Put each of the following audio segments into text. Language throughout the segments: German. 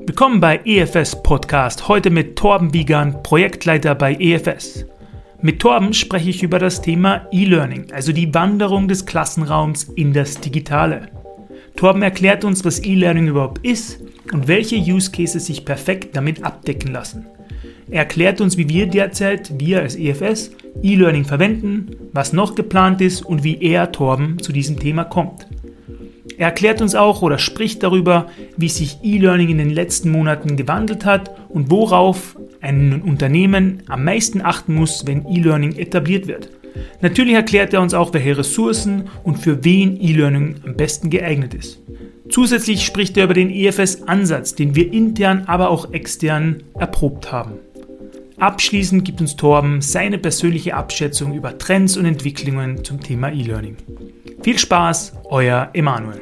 Willkommen bei EFS Podcast, heute mit Torben Wiegand, Projektleiter bei EFS. Mit Torben spreche ich über das Thema E-Learning, also die Wanderung des Klassenraums in das Digitale. Torben erklärt uns, was E-Learning überhaupt ist und welche Use Cases sich perfekt damit abdecken lassen. Er erklärt uns, wie wir derzeit, wir als EFS, E-Learning verwenden, was noch geplant ist und wie er, Torben, zu diesem Thema kommt. Er erklärt uns auch oder spricht darüber, wie sich E-Learning in den letzten Monaten gewandelt hat und worauf ein Unternehmen am meisten achten muss, wenn E-Learning etabliert wird. Natürlich erklärt er uns auch, welche Ressourcen und für wen E-Learning am besten geeignet ist. Zusätzlich spricht er über den EFS-Ansatz, den wir intern, aber auch extern erprobt haben. Abschließend gibt uns Torben seine persönliche Abschätzung über Trends und Entwicklungen zum Thema E-Learning. Viel Spaß, euer Emanuel.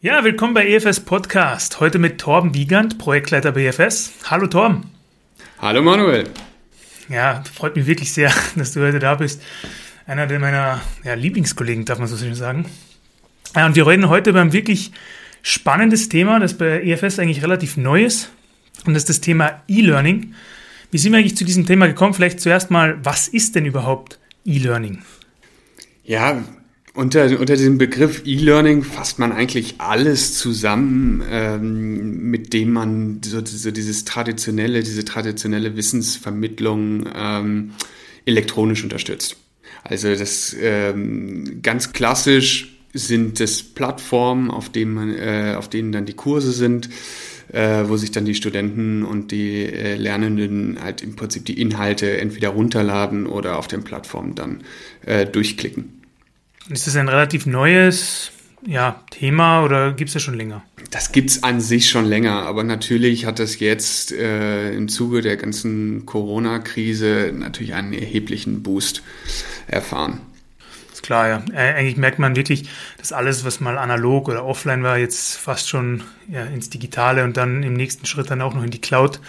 Ja, willkommen bei EFS Podcast. Heute mit Torben Wiegand, Projektleiter bei EFS. Hallo Torben. Hallo Manuel. Ja, freut mich wirklich sehr, dass du heute da bist. Einer meiner ja, Lieblingskollegen, darf man so schön sagen. Ja, und wir reden heute über ein wirklich spannendes Thema, das bei EFS eigentlich relativ neu ist. Und das ist das Thema E-Learning. Wie sind wir eigentlich zu diesem Thema gekommen? Vielleicht zuerst mal, was ist denn überhaupt E-Learning? Ja, unter, unter diesem Begriff E-Learning fasst man eigentlich alles zusammen, ähm, mit dem man so, so, dieses traditionelle, diese traditionelle Wissensvermittlung ähm, elektronisch unterstützt. Also das ähm, ganz klassisch sind es Plattformen, auf denen, man, äh, auf denen dann die Kurse sind äh, wo sich dann die Studenten und die äh, Lernenden halt im Prinzip die Inhalte entweder runterladen oder auf den Plattformen dann äh, durchklicken. Ist das ein relativ neues ja, Thema oder gibt es das schon länger? Das gibt es an sich schon länger, aber natürlich hat das jetzt äh, im Zuge der ganzen Corona-Krise natürlich einen erheblichen Boost erfahren ist klar, ja. Eigentlich merkt man wirklich, dass alles, was mal analog oder offline war, jetzt fast schon ja, ins Digitale und dann im nächsten Schritt dann auch noch in die Cloud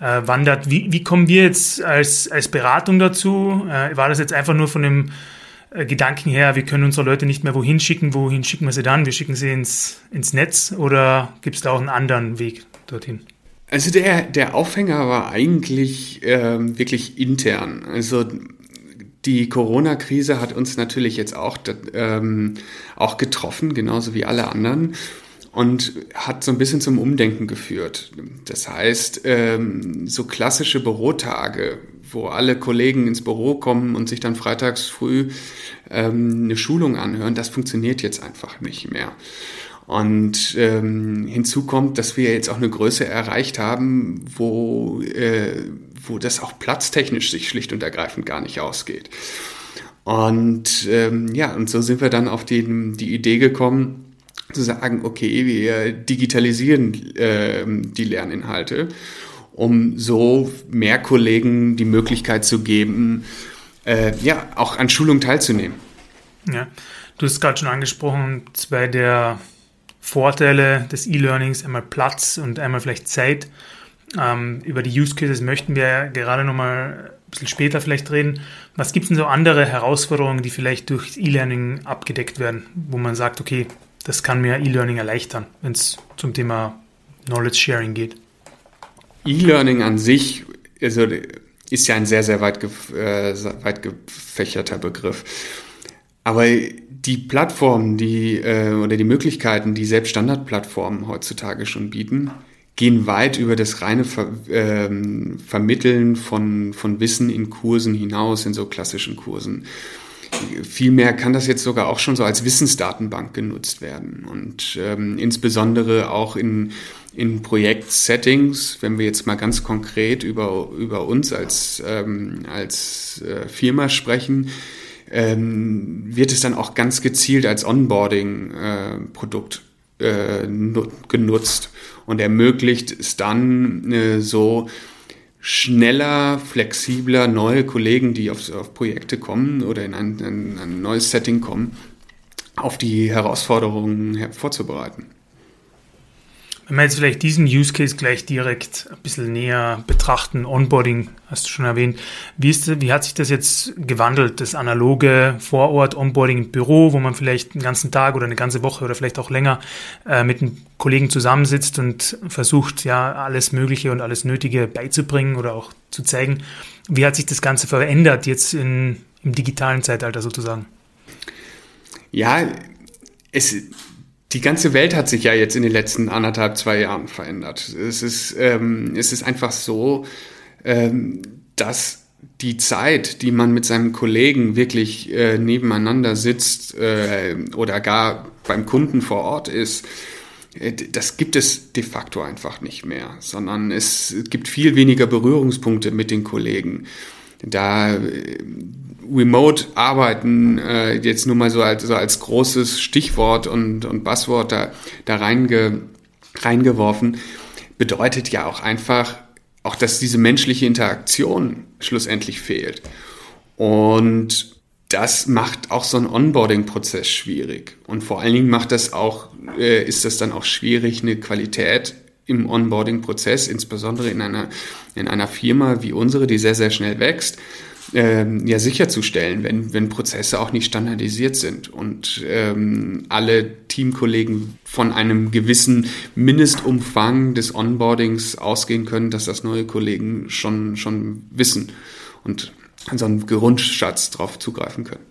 äh, wandert. Wie, wie kommen wir jetzt als, als Beratung dazu? Äh, war das jetzt einfach nur von dem äh, Gedanken her, wir können unsere Leute nicht mehr wohin schicken, wohin schicken wir sie dann? Wir schicken sie ins, ins Netz oder gibt es da auch einen anderen Weg dorthin? Also der, der Aufhänger war eigentlich ähm, wirklich intern. Also die Corona-Krise hat uns natürlich jetzt auch, ähm, auch getroffen, genauso wie alle anderen und hat so ein bisschen zum Umdenken geführt. Das heißt, ähm, so klassische Bürotage, wo alle Kollegen ins Büro kommen und sich dann freitags früh ähm, eine Schulung anhören, das funktioniert jetzt einfach nicht mehr. Und ähm, hinzu kommt, dass wir jetzt auch eine Größe erreicht haben, wo, äh, wo das auch platztechnisch sich schlicht und ergreifend gar nicht ausgeht. Und ähm, ja, und so sind wir dann auf die, die Idee gekommen, zu sagen, okay, wir digitalisieren äh, die Lerninhalte, um so mehr Kollegen die Möglichkeit zu geben, äh, ja, auch an Schulungen teilzunehmen. Ja, du hast gerade schon angesprochen, bei der Vorteile des E-Learnings, einmal Platz und einmal vielleicht Zeit. Ähm, über die Use Cases möchten wir gerade nochmal ein bisschen später vielleicht reden. Was gibt es denn so andere Herausforderungen, die vielleicht durch E-Learning abgedeckt werden, wo man sagt, okay, das kann mir E-Learning erleichtern, wenn es zum Thema Knowledge Sharing geht? E-Learning an sich also, ist ja ein sehr, sehr weit, äh, weit gefächerter Begriff. Aber die Plattformen, die äh, oder die Möglichkeiten, die selbst Standardplattformen heutzutage schon bieten, gehen weit über das reine Ver ähm, Vermitteln von, von Wissen in Kursen hinaus, in so klassischen Kursen. Vielmehr kann das jetzt sogar auch schon so als Wissensdatenbank genutzt werden und ähm, insbesondere auch in, in Projektsettings, wenn wir jetzt mal ganz konkret über, über uns als, ähm, als äh, Firma sprechen, ähm, wird es dann auch ganz gezielt als Onboarding-Produkt äh, äh, genutzt und ermöglicht es dann äh, so schneller, flexibler neue Kollegen, die auf, auf Projekte kommen oder in ein, in ein neues Setting kommen, auf die Herausforderungen vorzubereiten. Wenn wir jetzt vielleicht diesen Use Case gleich direkt ein bisschen näher betrachten, Onboarding hast du schon erwähnt, wie, ist, wie hat sich das jetzt gewandelt, das analoge Vorort Onboarding im Büro, wo man vielleicht einen ganzen Tag oder eine ganze Woche oder vielleicht auch länger äh, mit einem Kollegen zusammensitzt und versucht, ja, alles Mögliche und alles Nötige beizubringen oder auch zu zeigen. Wie hat sich das Ganze verändert jetzt in, im digitalen Zeitalter sozusagen? Ja, es, die ganze Welt hat sich ja jetzt in den letzten anderthalb, zwei Jahren verändert. Es ist, ähm, es ist einfach so, ähm, dass die Zeit, die man mit seinem Kollegen wirklich äh, nebeneinander sitzt äh, oder gar beim Kunden vor Ort ist, äh, das gibt es de facto einfach nicht mehr, sondern es gibt viel weniger Berührungspunkte mit den Kollegen. Da äh, Remote arbeiten, äh, jetzt nur mal so als, so als großes Stichwort und, und Buzzword da, da reinge, reingeworfen, bedeutet ja auch einfach, auch dass diese menschliche Interaktion schlussendlich fehlt. Und das macht auch so einen Onboarding-Prozess schwierig. Und vor allen Dingen macht das auch, äh, ist das dann auch schwierig, eine Qualität im Onboarding-Prozess, insbesondere in einer, in einer Firma wie unsere, die sehr, sehr schnell wächst, ähm, ja sicherzustellen, wenn, wenn Prozesse auch nicht standardisiert sind und ähm, alle Teamkollegen von einem gewissen Mindestumfang des Onboardings ausgehen können, dass das neue Kollegen schon, schon wissen und an so einen Grundschatz drauf zugreifen können.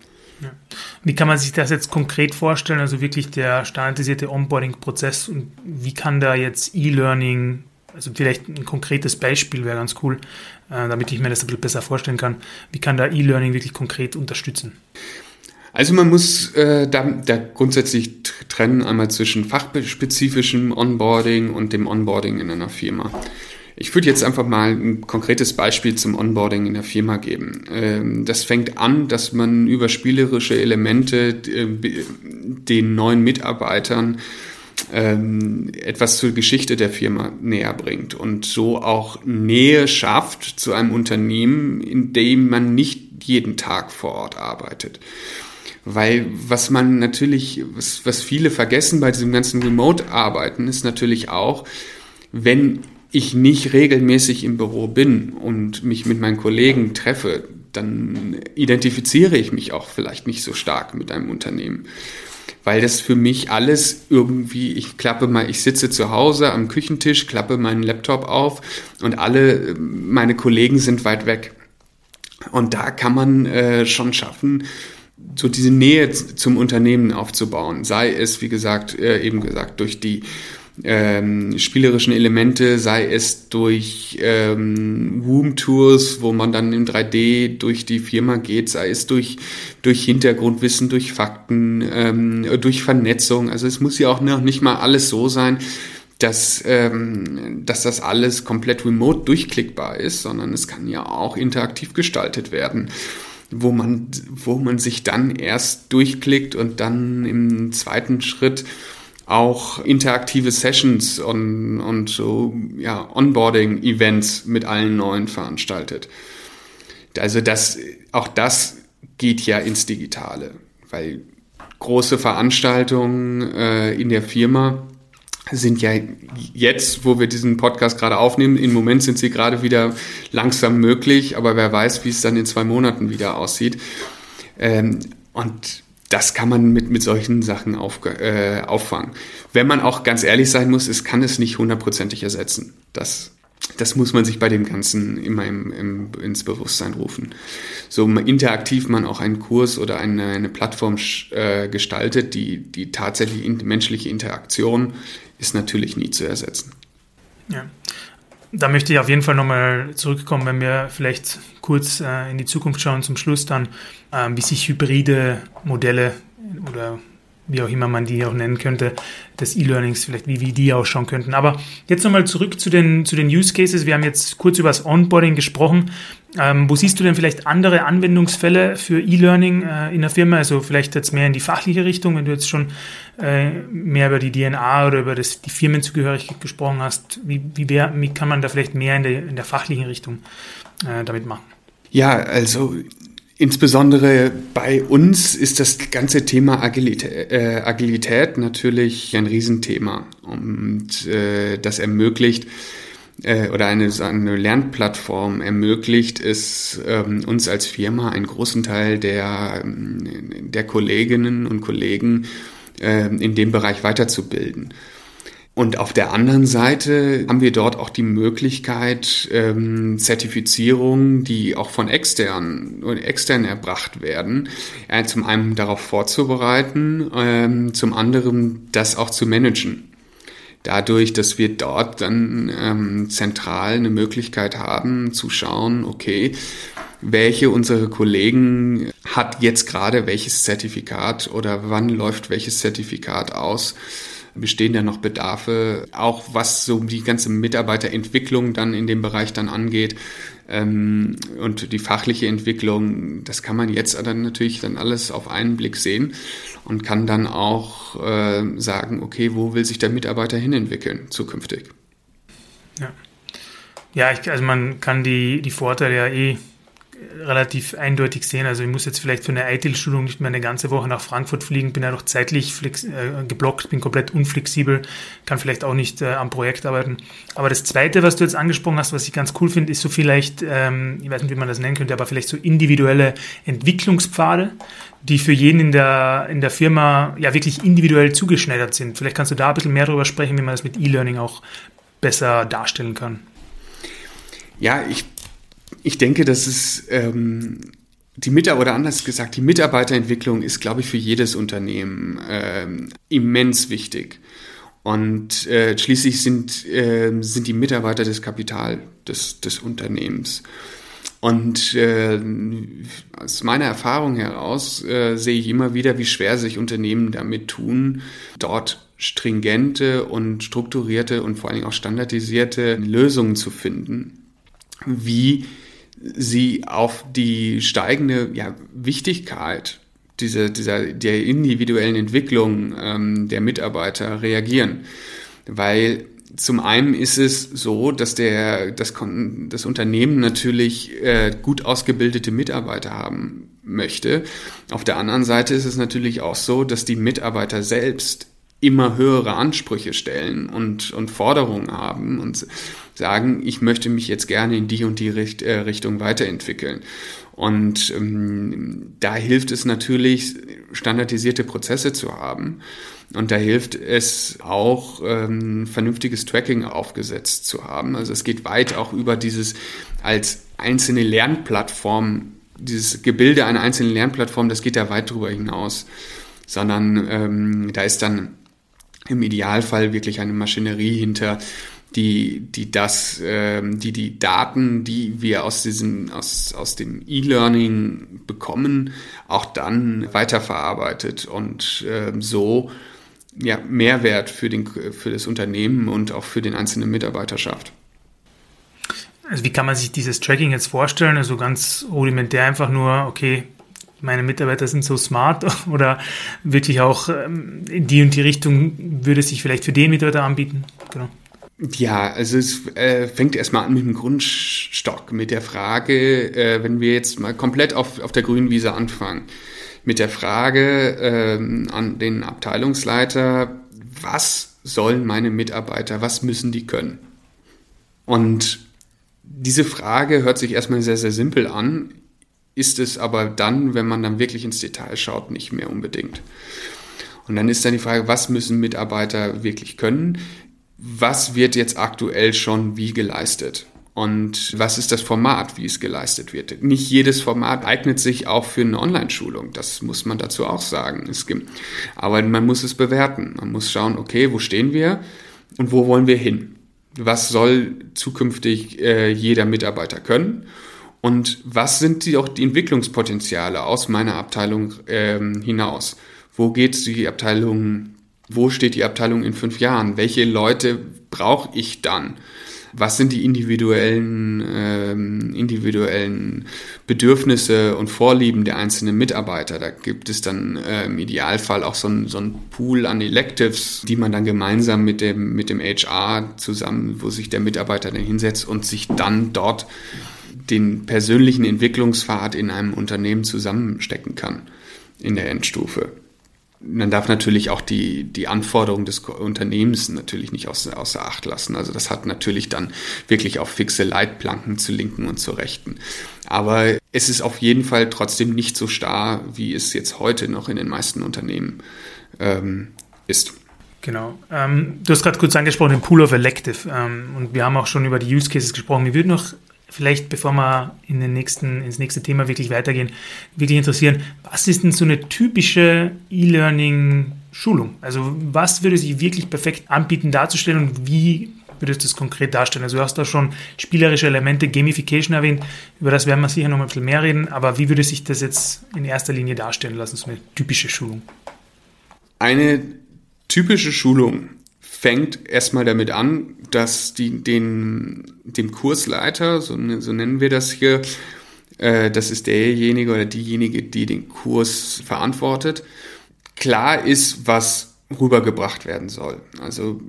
Wie kann man sich das jetzt konkret vorstellen? Also wirklich der standardisierte Onboarding-Prozess und wie kann da jetzt E-Learning also vielleicht ein konkretes Beispiel wäre ganz cool, äh, damit ich mir das ein bisschen besser vorstellen kann. Wie kann da E-Learning wirklich konkret unterstützen? Also man muss äh, da, da grundsätzlich trennen einmal zwischen fachspezifischem Onboarding und dem Onboarding in einer Firma. Ich würde jetzt einfach mal ein konkretes Beispiel zum Onboarding in der Firma geben. Ähm, das fängt an, dass man über spielerische Elemente äh, den neuen Mitarbeitern ähm, etwas zur Geschichte der Firma näher bringt und so auch Nähe schafft zu einem Unternehmen, in dem man nicht jeden Tag vor Ort arbeitet. Weil was man natürlich, was, was viele vergessen bei diesem ganzen Remote-Arbeiten, ist natürlich auch, wenn ich nicht regelmäßig im Büro bin und mich mit meinen Kollegen treffe, dann identifiziere ich mich auch vielleicht nicht so stark mit einem Unternehmen weil das für mich alles irgendwie, ich klappe mal, ich sitze zu Hause am Küchentisch, klappe meinen Laptop auf und alle meine Kollegen sind weit weg. Und da kann man äh, schon schaffen, so diese Nähe zum Unternehmen aufzubauen. Sei es, wie gesagt, äh, eben gesagt, durch die ähm, spielerischen Elemente, sei es durch ähm, Room-Tours, wo man dann in 3D durch die Firma geht, sei es durch, durch Hintergrundwissen, durch Fakten, ähm, durch Vernetzung. Also es muss ja auch noch nicht mal alles so sein, dass, ähm, dass das alles komplett remote durchklickbar ist, sondern es kann ja auch interaktiv gestaltet werden wo man, wo man sich dann erst durchklickt und dann im zweiten Schritt auch interaktive Sessions und, und so ja, Onboarding-Events mit allen neuen veranstaltet. Also das, auch das geht ja ins Digitale, weil große Veranstaltungen äh, in der Firma sind ja jetzt, wo wir diesen Podcast gerade aufnehmen, im Moment sind sie gerade wieder langsam möglich, aber wer weiß, wie es dann in zwei Monaten wieder aussieht. Ähm, und das kann man mit, mit solchen Sachen auf, äh, auffangen. Wenn man auch ganz ehrlich sein muss, es kann es nicht hundertprozentig ersetzen. Das, das muss man sich bei dem Ganzen immer im, im, ins Bewusstsein rufen. So interaktiv man auch einen Kurs oder eine, eine Plattform äh, gestaltet, die, die tatsächlich in, menschliche Interaktion ist natürlich nie zu ersetzen. Ja. Da möchte ich auf jeden Fall nochmal zurückkommen, wenn wir vielleicht kurz äh, in die Zukunft schauen, zum Schluss dann, äh, wie sich hybride Modelle oder wie auch immer man die auch nennen könnte, des E-Learnings, vielleicht wie, wie die ausschauen könnten. Aber jetzt nochmal zurück zu den, zu den Use Cases. Wir haben jetzt kurz über das Onboarding gesprochen. Ähm, wo siehst du denn vielleicht andere Anwendungsfälle für E-Learning äh, in der Firma? Also vielleicht jetzt mehr in die fachliche Richtung, wenn du jetzt schon äh, mehr über die DNA oder über das, die Firmenzugehörigkeit gesprochen hast. Wie, wie, wär, wie kann man da vielleicht mehr in der, in der fachlichen Richtung äh, damit machen? Ja, also Insbesondere bei uns ist das ganze Thema Agilität, äh, Agilität natürlich ein Riesenthema und äh, das ermöglicht äh, oder eine, eine Lernplattform ermöglicht es ähm, uns als Firma einen großen Teil der, der Kolleginnen und Kollegen äh, in dem Bereich weiterzubilden. Und auf der anderen Seite haben wir dort auch die Möglichkeit, ähm, Zertifizierungen, die auch von externen extern erbracht werden, äh, zum einen darauf vorzubereiten, ähm, zum anderen das auch zu managen. Dadurch, dass wir dort dann ähm, zentral eine Möglichkeit haben zu schauen, okay, welche unserer Kollegen hat jetzt gerade welches Zertifikat oder wann läuft welches Zertifikat aus? Bestehen da noch Bedarfe, auch was so die ganze Mitarbeiterentwicklung dann in dem Bereich dann angeht ähm, und die fachliche Entwicklung, das kann man jetzt dann natürlich dann alles auf einen Blick sehen und kann dann auch äh, sagen, okay, wo will sich der Mitarbeiter hinentwickeln zukünftig? Ja, ja ich, also man kann die, die Vorteile ja eh relativ eindeutig sehen. Also ich muss jetzt vielleicht für eine ITIL-Schulung nicht mehr eine ganze Woche nach Frankfurt fliegen, bin ja noch zeitlich flex, äh, geblockt, bin komplett unflexibel, kann vielleicht auch nicht äh, am Projekt arbeiten. Aber das Zweite, was du jetzt angesprochen hast, was ich ganz cool finde, ist so vielleicht, ähm, ich weiß nicht, wie man das nennen könnte, aber vielleicht so individuelle Entwicklungspfade, die für jeden in der, in der Firma ja wirklich individuell zugeschneidert sind. Vielleicht kannst du da ein bisschen mehr darüber sprechen, wie man das mit E-Learning auch besser darstellen kann. Ja, ich ich denke, dass es ähm, die Mitarbeiter, oder anders gesagt, die Mitarbeiterentwicklung ist, glaube ich, für jedes Unternehmen ähm, immens wichtig. Und äh, schließlich sind, äh, sind die Mitarbeiter das Kapital des, des Unternehmens. Und äh, aus meiner Erfahrung heraus äh, sehe ich immer wieder, wie schwer sich Unternehmen damit tun, dort stringente und strukturierte und vor allen Dingen auch standardisierte Lösungen zu finden, wie sie auf die steigende ja, Wichtigkeit dieser, dieser, der individuellen Entwicklung ähm, der Mitarbeiter reagieren. Weil zum einen ist es so, dass der, das, das Unternehmen natürlich äh, gut ausgebildete Mitarbeiter haben möchte. Auf der anderen Seite ist es natürlich auch so, dass die Mitarbeiter selbst immer höhere Ansprüche stellen und, und Forderungen haben und sagen, ich möchte mich jetzt gerne in die und die Richt, äh, Richtung weiterentwickeln. Und ähm, da hilft es natürlich, standardisierte Prozesse zu haben. Und da hilft es auch, ähm, vernünftiges Tracking aufgesetzt zu haben. Also es geht weit auch über dieses als einzelne Lernplattform, dieses Gebilde einer einzelnen Lernplattform, das geht da weit darüber hinaus. Sondern ähm, da ist dann im Idealfall wirklich eine Maschinerie hinter, die, die das, ähm, die die Daten, die wir aus diesem, aus, aus dem E-Learning bekommen, auch dann weiterverarbeitet und ähm, so ja, Mehrwert für, den, für das Unternehmen und auch für den einzelnen Mitarbeiter schafft. Also wie kann man sich dieses Tracking jetzt vorstellen? Also ganz rudimentär einfach nur, okay, meine Mitarbeiter sind so smart oder wirklich auch ähm, in die und die Richtung würde es sich vielleicht für den Mitarbeiter anbieten? Genau. Ja, also es äh, fängt erstmal an mit dem Grundstock, mit der Frage, äh, wenn wir jetzt mal komplett auf, auf der grünen Wiese anfangen, mit der Frage äh, an den Abteilungsleiter, was sollen meine Mitarbeiter, was müssen die können? Und diese Frage hört sich erstmal sehr, sehr simpel an ist es aber dann, wenn man dann wirklich ins Detail schaut, nicht mehr unbedingt. Und dann ist dann die Frage, was müssen Mitarbeiter wirklich können? Was wird jetzt aktuell schon wie geleistet? Und was ist das Format, wie es geleistet wird? Nicht jedes Format eignet sich auch für eine Online-Schulung. Das muss man dazu auch sagen. Es gibt, aber man muss es bewerten. Man muss schauen, okay, wo stehen wir und wo wollen wir hin? Was soll zukünftig äh, jeder Mitarbeiter können? Und was sind die auch die Entwicklungspotenziale aus meiner Abteilung ähm, hinaus? Wo geht die Abteilung, wo steht die Abteilung in fünf Jahren? Welche Leute brauche ich dann? Was sind die individuellen, ähm, individuellen Bedürfnisse und Vorlieben der einzelnen Mitarbeiter? Da gibt es dann äh, im Idealfall auch so ein, so ein Pool an Electives, die man dann gemeinsam mit dem, mit dem HR zusammen, wo sich der Mitarbeiter dann hinsetzt und sich dann dort den persönlichen Entwicklungspfad in einem Unternehmen zusammenstecken kann in der Endstufe. Man darf natürlich auch die, die Anforderungen des Unternehmens natürlich nicht außer, außer Acht lassen. Also das hat natürlich dann wirklich auch fixe Leitplanken zu linken und zu rechten. Aber es ist auf jeden Fall trotzdem nicht so starr, wie es jetzt heute noch in den meisten Unternehmen ähm, ist. Genau. Ähm, du hast gerade kurz angesprochen, den Pool of Elective. Ähm, und wir haben auch schon über die Use Cases gesprochen. Mir würde noch vielleicht, bevor wir in den nächsten, ins nächste Thema wirklich weitergehen, wirklich interessieren, was ist denn so eine typische E-Learning-Schulung? Also was würde sich wirklich perfekt anbieten darzustellen und wie würdest du das konkret darstellen? Also du hast da schon spielerische Elemente, Gamification erwähnt, über das werden wir sicher noch ein bisschen mehr reden, aber wie würde sich das jetzt in erster Linie darstellen lassen, so eine typische Schulung? Eine typische Schulung fängt erstmal damit an, dass die, den, dem Kursleiter, so, so nennen wir das hier, äh, das ist derjenige oder diejenige, die den Kurs verantwortet, klar ist, was rübergebracht werden soll. Also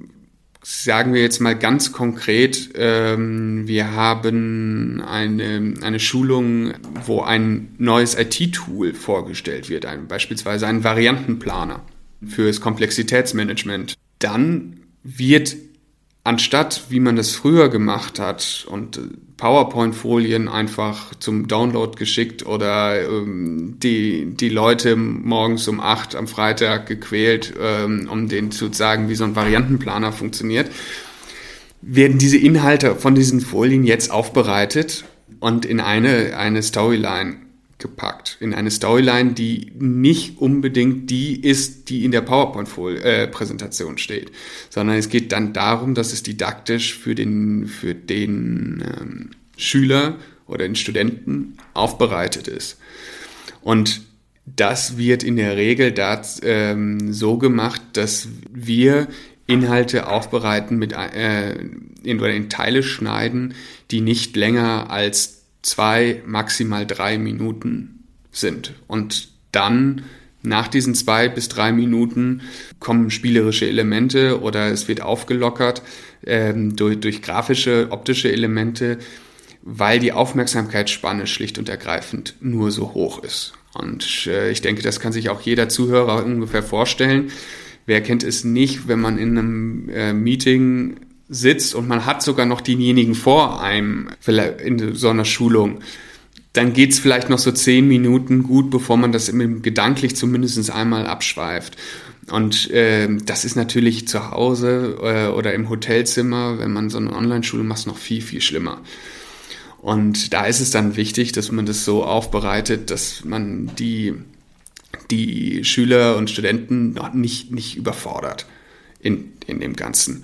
sagen wir jetzt mal ganz konkret, ähm, wir haben eine, eine Schulung, wo ein neues IT-Tool vorgestellt wird, ein, beispielsweise ein Variantenplaner fürs Komplexitätsmanagement. Dann wird anstatt, wie man das früher gemacht hat und PowerPoint-Folien einfach zum Download geschickt oder ähm, die, die Leute morgens um acht am Freitag gequält, ähm, um denen zu sagen, wie so ein Variantenplaner funktioniert, werden diese Inhalte von diesen Folien jetzt aufbereitet und in eine, eine Storyline gepackt in eine Storyline, die nicht unbedingt die ist, die in der PowerPoint-Präsentation steht, sondern es geht dann darum, dass es didaktisch für den, für den ähm, Schüler oder den Studenten aufbereitet ist. Und das wird in der Regel das, ähm, so gemacht, dass wir Inhalte aufbereiten mit äh, in, in Teile schneiden, die nicht länger als zwei, maximal drei Minuten sind. Und dann nach diesen zwei bis drei Minuten kommen spielerische Elemente oder es wird aufgelockert ähm, durch, durch grafische, optische Elemente, weil die Aufmerksamkeitsspanne schlicht und ergreifend nur so hoch ist. Und äh, ich denke, das kann sich auch jeder Zuhörer ungefähr vorstellen. Wer kennt es nicht, wenn man in einem äh, Meeting sitzt und man hat sogar noch denjenigen vor einem in so einer Schulung, dann geht's vielleicht noch so zehn Minuten gut, bevor man das gedanklich zumindest einmal abschweift. Und äh, das ist natürlich zu Hause äh, oder im Hotelzimmer, wenn man so eine Online-Schule macht, noch viel, viel schlimmer. Und da ist es dann wichtig, dass man das so aufbereitet, dass man die, die Schüler und Studenten noch nicht, nicht überfordert in, in dem Ganzen.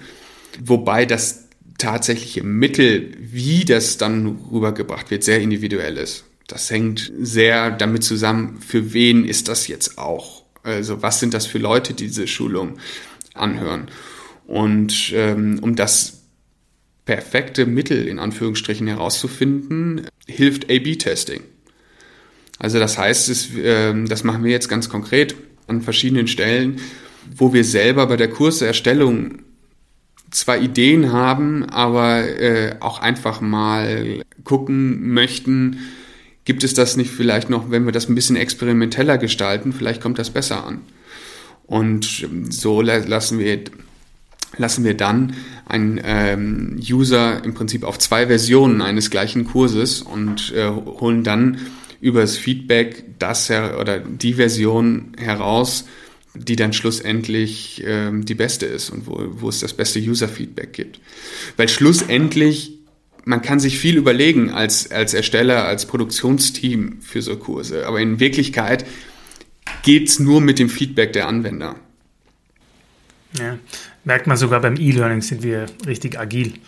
Wobei das tatsächliche Mittel, wie das dann rübergebracht wird, sehr individuell ist. Das hängt sehr damit zusammen, für wen ist das jetzt auch? Also was sind das für Leute, die diese Schulung anhören? Und ähm, um das perfekte Mittel in Anführungsstrichen herauszufinden, hilft A-B-Testing. Also das heißt, es, äh, das machen wir jetzt ganz konkret an verschiedenen Stellen, wo wir selber bei der Kurserstellung zwar Ideen haben, aber äh, auch einfach mal gucken möchten, gibt es das nicht vielleicht noch, wenn wir das ein bisschen experimenteller gestalten, vielleicht kommt das besser an. Und ähm, so lassen wir, lassen wir dann einen ähm, User im Prinzip auf zwei Versionen eines gleichen Kurses und äh, holen dann über das Feedback das oder die Version heraus, die dann schlussendlich ähm, die beste ist und wo, wo es das beste User-Feedback gibt. Weil schlussendlich, man kann sich viel überlegen als, als Ersteller, als Produktionsteam für so Kurse, aber in Wirklichkeit geht's nur mit dem Feedback der Anwender. Ja, merkt man sogar beim E-Learning sind wir richtig agil.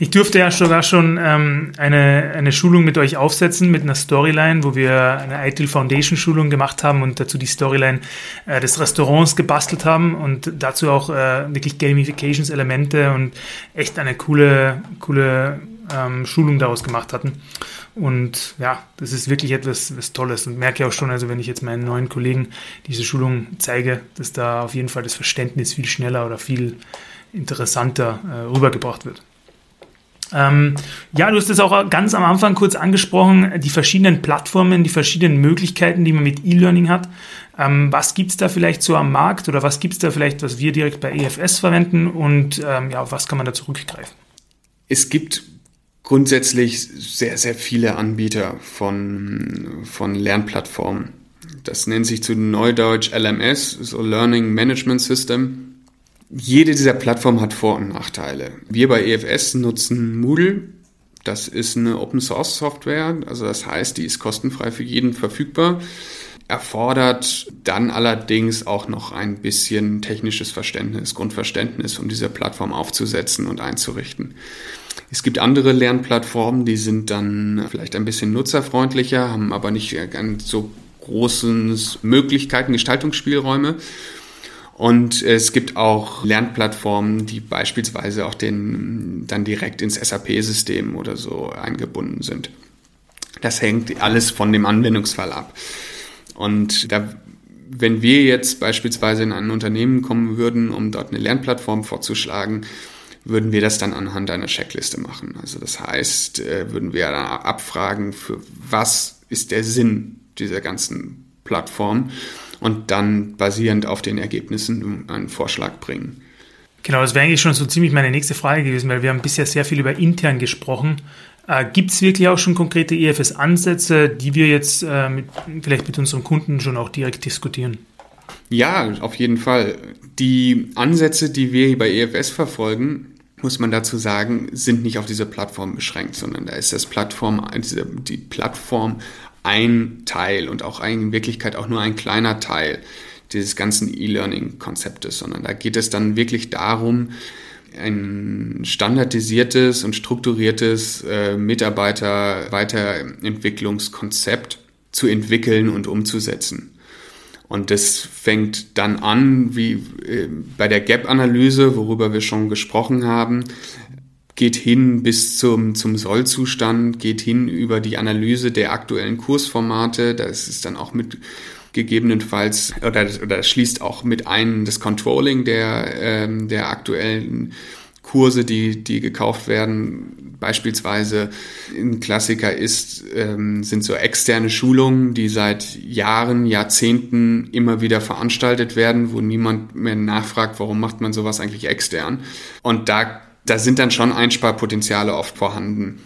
Ich durfte ja sogar schon ähm, eine, eine Schulung mit euch aufsetzen, mit einer Storyline, wo wir eine ITIL Foundation Schulung gemacht haben und dazu die Storyline äh, des Restaurants gebastelt haben und dazu auch äh, wirklich Gamifications Elemente und echt eine coole, coole ähm, Schulung daraus gemacht hatten. Und ja, das ist wirklich etwas was Tolles und merke auch schon, also wenn ich jetzt meinen neuen Kollegen diese Schulung zeige, dass da auf jeden Fall das Verständnis viel schneller oder viel interessanter äh, rübergebracht wird. Ähm, ja, du hast es auch ganz am Anfang kurz angesprochen, die verschiedenen Plattformen, die verschiedenen Möglichkeiten, die man mit E-Learning hat. Ähm, was gibt's da vielleicht so am Markt oder was gibt's da vielleicht, was wir direkt bei EFS verwenden und ähm, ja, auf was kann man da zurückgreifen? Es gibt grundsätzlich sehr, sehr viele Anbieter von, von Lernplattformen. Das nennt sich zu Neudeutsch LMS, so Learning Management System. Jede dieser Plattformen hat Vor- und Nachteile. Wir bei EFS nutzen Moodle. Das ist eine Open Source Software, also das heißt, die ist kostenfrei für jeden verfügbar. Erfordert dann allerdings auch noch ein bisschen technisches Verständnis, Grundverständnis, um diese Plattform aufzusetzen und einzurichten. Es gibt andere Lernplattformen, die sind dann vielleicht ein bisschen nutzerfreundlicher, haben aber nicht ganz so großen Möglichkeiten, Gestaltungsspielräume. Und es gibt auch Lernplattformen, die beispielsweise auch den, dann direkt ins SAP-System oder so eingebunden sind. Das hängt alles von dem Anwendungsfall ab. Und da, wenn wir jetzt beispielsweise in ein Unternehmen kommen würden, um dort eine Lernplattform vorzuschlagen, würden wir das dann anhand einer Checkliste machen. Also das heißt, äh, würden wir abfragen, für was ist der Sinn dieser ganzen Plattform und dann basierend auf den Ergebnissen einen Vorschlag bringen. Genau, das wäre eigentlich schon so ziemlich meine nächste Frage gewesen, weil wir haben bisher sehr viel über intern gesprochen. Äh, Gibt es wirklich auch schon konkrete EFS-Ansätze, die wir jetzt äh, mit, vielleicht mit unserem Kunden schon auch direkt diskutieren? Ja, auf jeden Fall. Die Ansätze, die wir hier bei EFS verfolgen, muss man dazu sagen, sind nicht auf diese Plattform beschränkt, sondern da ist das Plattform, die Plattform ein Teil und auch in Wirklichkeit auch nur ein kleiner Teil dieses ganzen E-Learning-Konzeptes, sondern da geht es dann wirklich darum, ein standardisiertes und strukturiertes äh, Mitarbeiter-Weiterentwicklungskonzept zu entwickeln und umzusetzen. Und das fängt dann an, wie äh, bei der Gap-Analyse, worüber wir schon gesprochen haben, geht hin bis zum, zum Sollzustand, geht hin über die Analyse der aktuellen Kursformate. Das ist dann auch mit gegebenenfalls oder, oder schließt auch mit ein das Controlling der, ähm, der aktuellen Kurse, die, die gekauft werden. Beispielsweise ein Klassiker ist, ähm, sind so externe Schulungen, die seit Jahren, Jahrzehnten immer wieder veranstaltet werden, wo niemand mehr nachfragt, warum macht man sowas eigentlich extern. Und da da sind dann schon Einsparpotenziale oft vorhanden.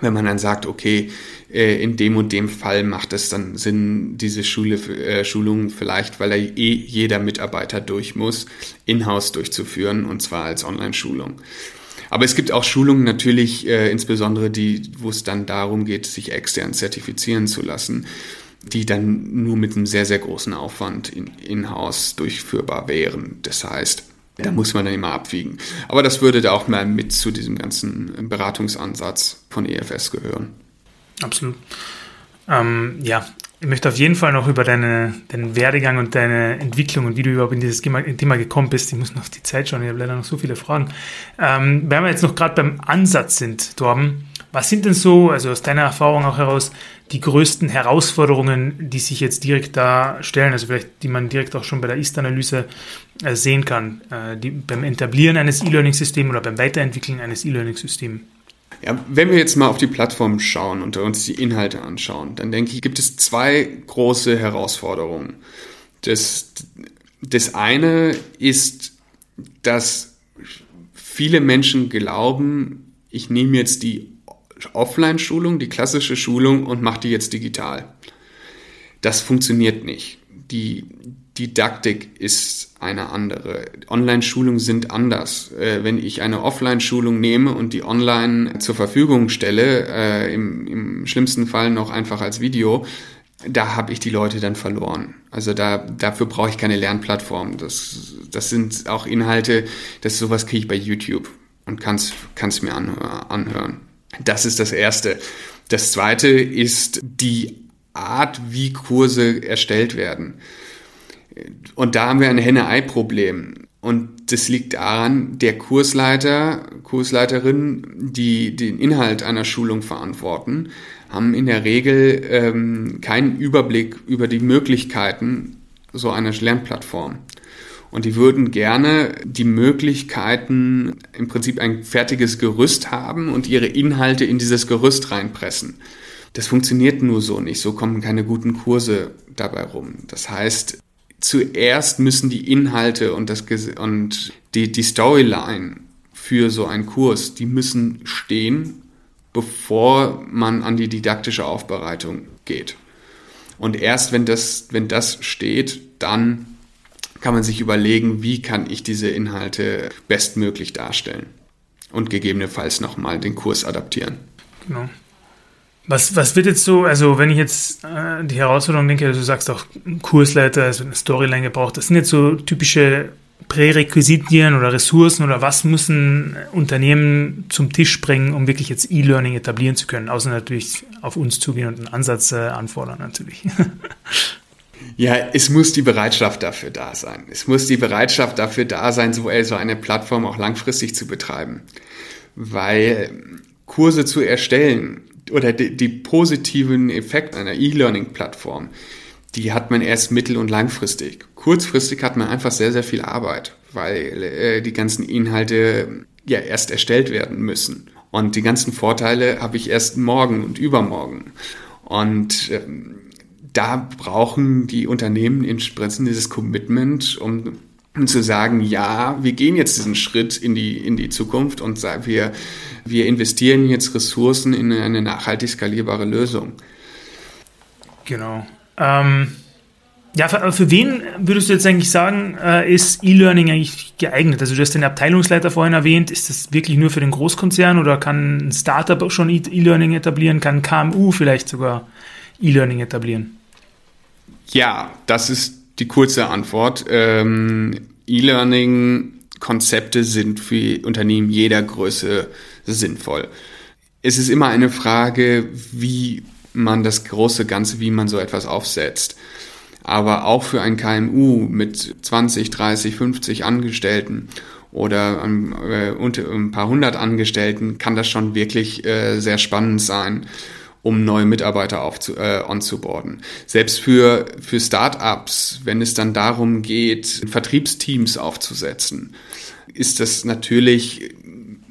Wenn man dann sagt, okay, äh, in dem und dem Fall macht es dann Sinn, diese Schule, äh, Schulung vielleicht, weil da eh jeder Mitarbeiter durch muss, in-house durchzuführen und zwar als Online-Schulung. Aber es gibt auch Schulungen natürlich, äh, insbesondere die, wo es dann darum geht, sich extern zertifizieren zu lassen, die dann nur mit einem sehr, sehr großen Aufwand in-house in durchführbar wären. Das heißt, da muss man dann immer abwiegen. Aber das würde da auch mal mit zu diesem ganzen Beratungsansatz von EFS gehören. Absolut. Ähm, ja, ich möchte auf jeden Fall noch über deine, deinen Werdegang und deine Entwicklung und wie du überhaupt in dieses Thema, gekommen bist. Ich muss noch auf die Zeit schauen, ich habe leider noch so viele Fragen. Ähm, wenn wir jetzt noch gerade beim Ansatz sind, Torben, was sind denn so, also aus deiner Erfahrung auch heraus, die größten Herausforderungen, die sich jetzt direkt da stellen, also vielleicht die man direkt auch schon bei der Ist-Analyse äh, sehen kann, äh, die, beim Etablieren eines E-Learning-Systems oder beim Weiterentwickeln eines E-Learning-Systems? Ja, wenn wir jetzt mal auf die Plattform schauen und uns die Inhalte anschauen, dann denke ich, gibt es zwei große Herausforderungen. Das, das eine ist, dass viele Menschen glauben, ich nehme jetzt die Offline-Schulung, die klassische Schulung und mache die jetzt digital. Das funktioniert nicht. Die Didaktik ist eine andere. Online-Schulungen sind anders. Äh, wenn ich eine Offline-Schulung nehme und die online zur Verfügung stelle, äh, im, im schlimmsten Fall noch einfach als Video, da habe ich die Leute dann verloren. Also da, dafür brauche ich keine Lernplattform. Das, das sind auch Inhalte, das sowas kriege ich bei YouTube und kann es mir anhören. Das ist das Erste. Das Zweite ist die Art, wie Kurse erstellt werden. Und da haben wir ein Henne-Ei-Problem. Und das liegt daran, der Kursleiter, Kursleiterin, die den Inhalt einer Schulung verantworten, haben in der Regel ähm, keinen Überblick über die Möglichkeiten so einer Lernplattform. Und die würden gerne die Möglichkeiten, im Prinzip ein fertiges Gerüst haben und ihre Inhalte in dieses Gerüst reinpressen. Das funktioniert nur so nicht. So kommen keine guten Kurse dabei rum. Das heißt, zuerst müssen die Inhalte und, das, und die, die Storyline für so einen Kurs, die müssen stehen, bevor man an die didaktische Aufbereitung geht. Und erst wenn das, wenn das steht, dann kann man sich überlegen, wie kann ich diese Inhalte bestmöglich darstellen und gegebenenfalls nochmal den Kurs adaptieren. Genau. Was, was wird jetzt so, also wenn ich jetzt äh, die Herausforderung denke, also du sagst auch Kursleiter, also eine Storyline gebraucht, das sind jetzt so typische Prärequisitien oder Ressourcen oder was müssen Unternehmen zum Tisch bringen, um wirklich jetzt E-Learning etablieren zu können, außer natürlich auf uns zugehen und einen Ansatz äh, anfordern natürlich. Ja, es muss die Bereitschaft dafür da sein. Es muss die Bereitschaft dafür da sein, so, eine Plattform auch langfristig zu betreiben. Weil Kurse zu erstellen oder die, die positiven Effekte einer E-Learning-Plattform, die hat man erst mittel- und langfristig. Kurzfristig hat man einfach sehr, sehr viel Arbeit, weil äh, die ganzen Inhalte ja erst erstellt werden müssen. Und die ganzen Vorteile habe ich erst morgen und übermorgen. Und ähm, da brauchen die Unternehmen entsprechend dieses Commitment, um, um zu sagen, ja, wir gehen jetzt diesen Schritt in die, in die Zukunft und wir, wir investieren jetzt Ressourcen in eine nachhaltig skalierbare Lösung. Genau. Ähm, ja, für, für, wen würdest du jetzt eigentlich sagen, äh, ist E-Learning eigentlich geeignet? Also du hast den Abteilungsleiter vorhin erwähnt. Ist das wirklich nur für den Großkonzern oder kann ein Startup schon E-Learning etablieren? Kann KMU vielleicht sogar E-Learning etablieren? Ja, das ist die kurze Antwort. Ähm, E-Learning-Konzepte sind für Unternehmen jeder Größe sinnvoll. Es ist immer eine Frage, wie man das große Ganze, wie man so etwas aufsetzt. Aber auch für ein KMU mit 20, 30, 50 Angestellten oder ein, äh, ein paar hundert Angestellten kann das schon wirklich äh, sehr spannend sein, um neue Mitarbeiter aufzu, äh, onzuboarden. Selbst für, für Startups, wenn es dann darum geht, Vertriebsteams aufzusetzen, ist das natürlich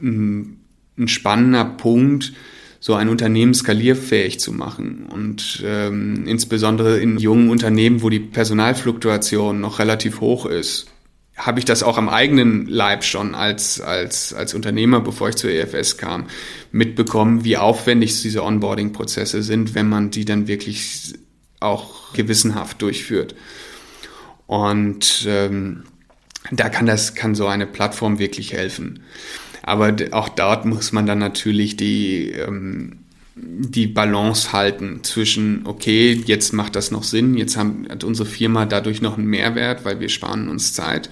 ein, ein spannender Punkt, so ein Unternehmen skalierfähig zu machen. Und ähm, insbesondere in jungen Unternehmen, wo die Personalfluktuation noch relativ hoch ist, habe ich das auch am eigenen Leib schon als, als, als Unternehmer, bevor ich zur EFS kam, mitbekommen, wie aufwendig diese Onboarding-Prozesse sind, wenn man die dann wirklich auch gewissenhaft durchführt. Und ähm, da kann das, kann so eine Plattform wirklich helfen. Aber auch dort muss man dann natürlich die, ähm, die Balance halten zwischen, okay, jetzt macht das noch Sinn, jetzt haben, hat unsere Firma dadurch noch einen Mehrwert, weil wir sparen uns Zeit.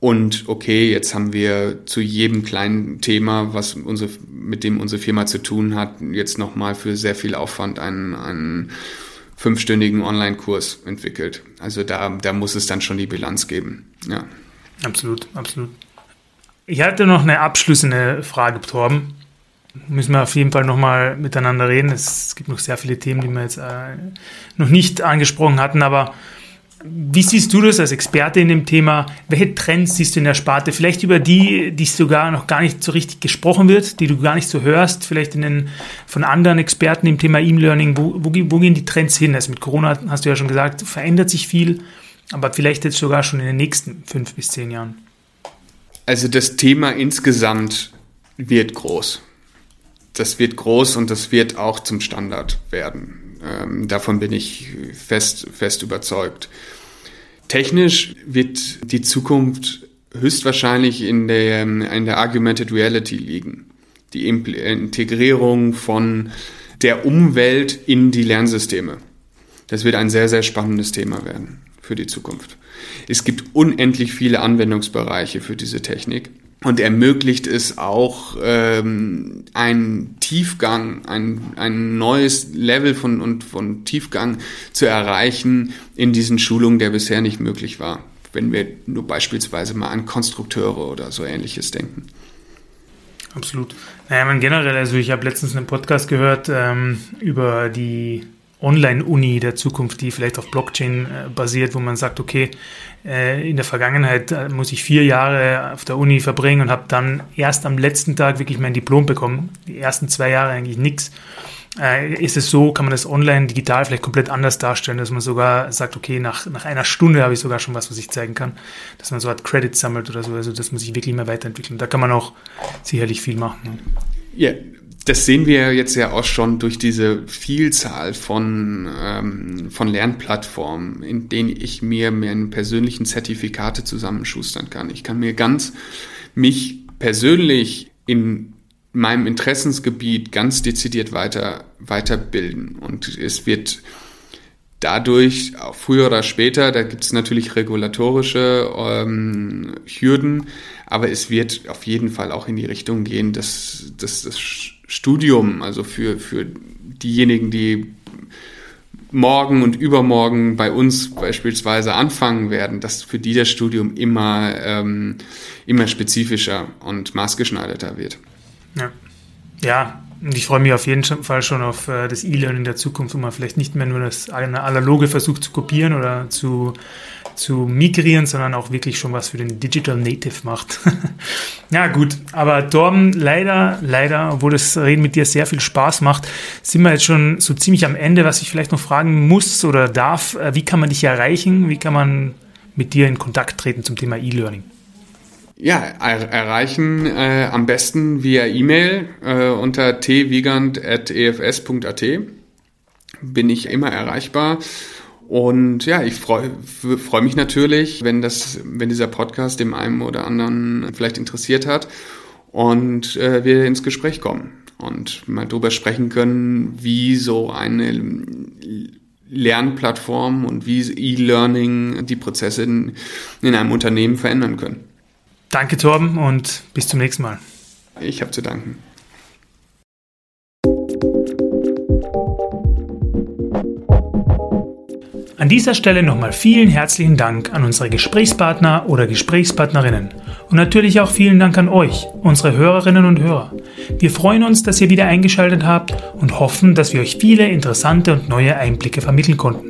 Und okay, jetzt haben wir zu jedem kleinen Thema, was unsere, mit dem unsere Firma zu tun hat, jetzt nochmal für sehr viel Aufwand einen, einen fünfstündigen Online-Kurs entwickelt. Also da, da muss es dann schon die Bilanz geben. Ja. Absolut, absolut. Ich hatte noch eine abschließende Frage, Torben. Müssen wir auf jeden Fall nochmal miteinander reden. Es gibt noch sehr viele Themen, die wir jetzt äh, noch nicht angesprochen hatten, aber wie siehst du das als Experte in dem Thema? Welche Trends siehst du in der Sparte? Vielleicht über die, die sogar noch gar nicht so richtig gesprochen wird, die du gar nicht so hörst, vielleicht in den, von anderen Experten im Thema E-Learning. Wo, wo, wo, gehen die Trends hin? Also mit Corona hast du ja schon gesagt, verändert sich viel, aber vielleicht jetzt sogar schon in den nächsten fünf bis zehn Jahren. Also das Thema insgesamt wird groß. Das wird groß und das wird auch zum Standard werden. Ähm, davon bin ich fest, fest überzeugt. Technisch wird die Zukunft höchstwahrscheinlich in der, in der Argumented Reality liegen. Die Integrierung von der Umwelt in die Lernsysteme. Das wird ein sehr, sehr spannendes Thema werden für die Zukunft. Es gibt unendlich viele Anwendungsbereiche für diese Technik und ermöglicht es auch ähm, einen Tiefgang, ein, ein neues Level von, und von Tiefgang zu erreichen in diesen Schulungen, der bisher nicht möglich war. Wenn wir nur beispielsweise mal an Konstrukteure oder so ähnliches denken. Absolut. Naja, man generell, also ich habe letztens einen Podcast gehört ähm, über die Online-Uni der Zukunft, die vielleicht auf Blockchain äh, basiert, wo man sagt, okay, äh, in der Vergangenheit äh, muss ich vier Jahre auf der Uni verbringen und habe dann erst am letzten Tag wirklich mein Diplom bekommen. Die ersten zwei Jahre eigentlich nichts. Ist es so, kann man das online, digital vielleicht komplett anders darstellen, dass man sogar sagt, okay, nach, nach einer Stunde habe ich sogar schon was, was ich zeigen kann, dass man so Art Credits sammelt oder so, also dass man sich wirklich mehr weiterentwickeln. Da kann man auch sicherlich viel machen. Ja, das sehen wir jetzt ja auch schon durch diese Vielzahl von, ähm, von Lernplattformen, in denen ich mir meine persönlichen Zertifikate zusammenschustern kann. Ich kann mir ganz mich persönlich in meinem Interessensgebiet ganz dezidiert weiter, weiterbilden. Und es wird dadurch, auch früher oder später, da gibt es natürlich regulatorische ähm, Hürden, aber es wird auf jeden Fall auch in die Richtung gehen, dass, dass das Studium, also für, für diejenigen, die morgen und übermorgen bei uns beispielsweise anfangen werden, dass für die das Studium immer, ähm, immer spezifischer und maßgeschneiderter wird. Ja. ja, ich freue mich auf jeden Fall schon auf äh, das E-Learning der Zukunft, wo man vielleicht nicht mehr nur das analoge versucht zu kopieren oder zu, zu migrieren, sondern auch wirklich schon was für den Digital Native macht. ja, gut. Aber Torben, leider, leider, obwohl das Reden mit dir sehr viel Spaß macht, sind wir jetzt schon so ziemlich am Ende. Was ich vielleicht noch fragen muss oder darf, äh, wie kann man dich erreichen? Wie kann man mit dir in Kontakt treten zum Thema E-Learning? Ja, er erreichen äh, am besten via E-Mail äh, unter twiegand.efs.at bin ich immer erreichbar. Und ja, ich freue freu mich natürlich, wenn das, wenn dieser Podcast dem einen oder anderen vielleicht interessiert hat und äh, wir ins Gespräch kommen und mal drüber sprechen können, wie so eine Lernplattform und wie E-Learning die Prozesse in, in einem Unternehmen verändern können. Danke, Torben, und bis zum nächsten Mal. Ich habe zu danken. An dieser Stelle nochmal vielen herzlichen Dank an unsere Gesprächspartner oder Gesprächspartnerinnen und natürlich auch vielen Dank an euch, unsere Hörerinnen und Hörer. Wir freuen uns, dass ihr wieder eingeschaltet habt und hoffen, dass wir euch viele interessante und neue Einblicke vermitteln konnten.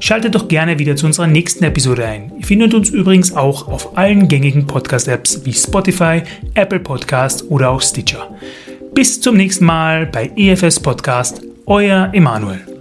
Schaltet doch gerne wieder zu unserer nächsten Episode ein. Ihr findet uns übrigens auch auf allen gängigen Podcast-Apps wie Spotify, Apple Podcast oder auch Stitcher. Bis zum nächsten Mal bei EFS Podcast, euer Emanuel.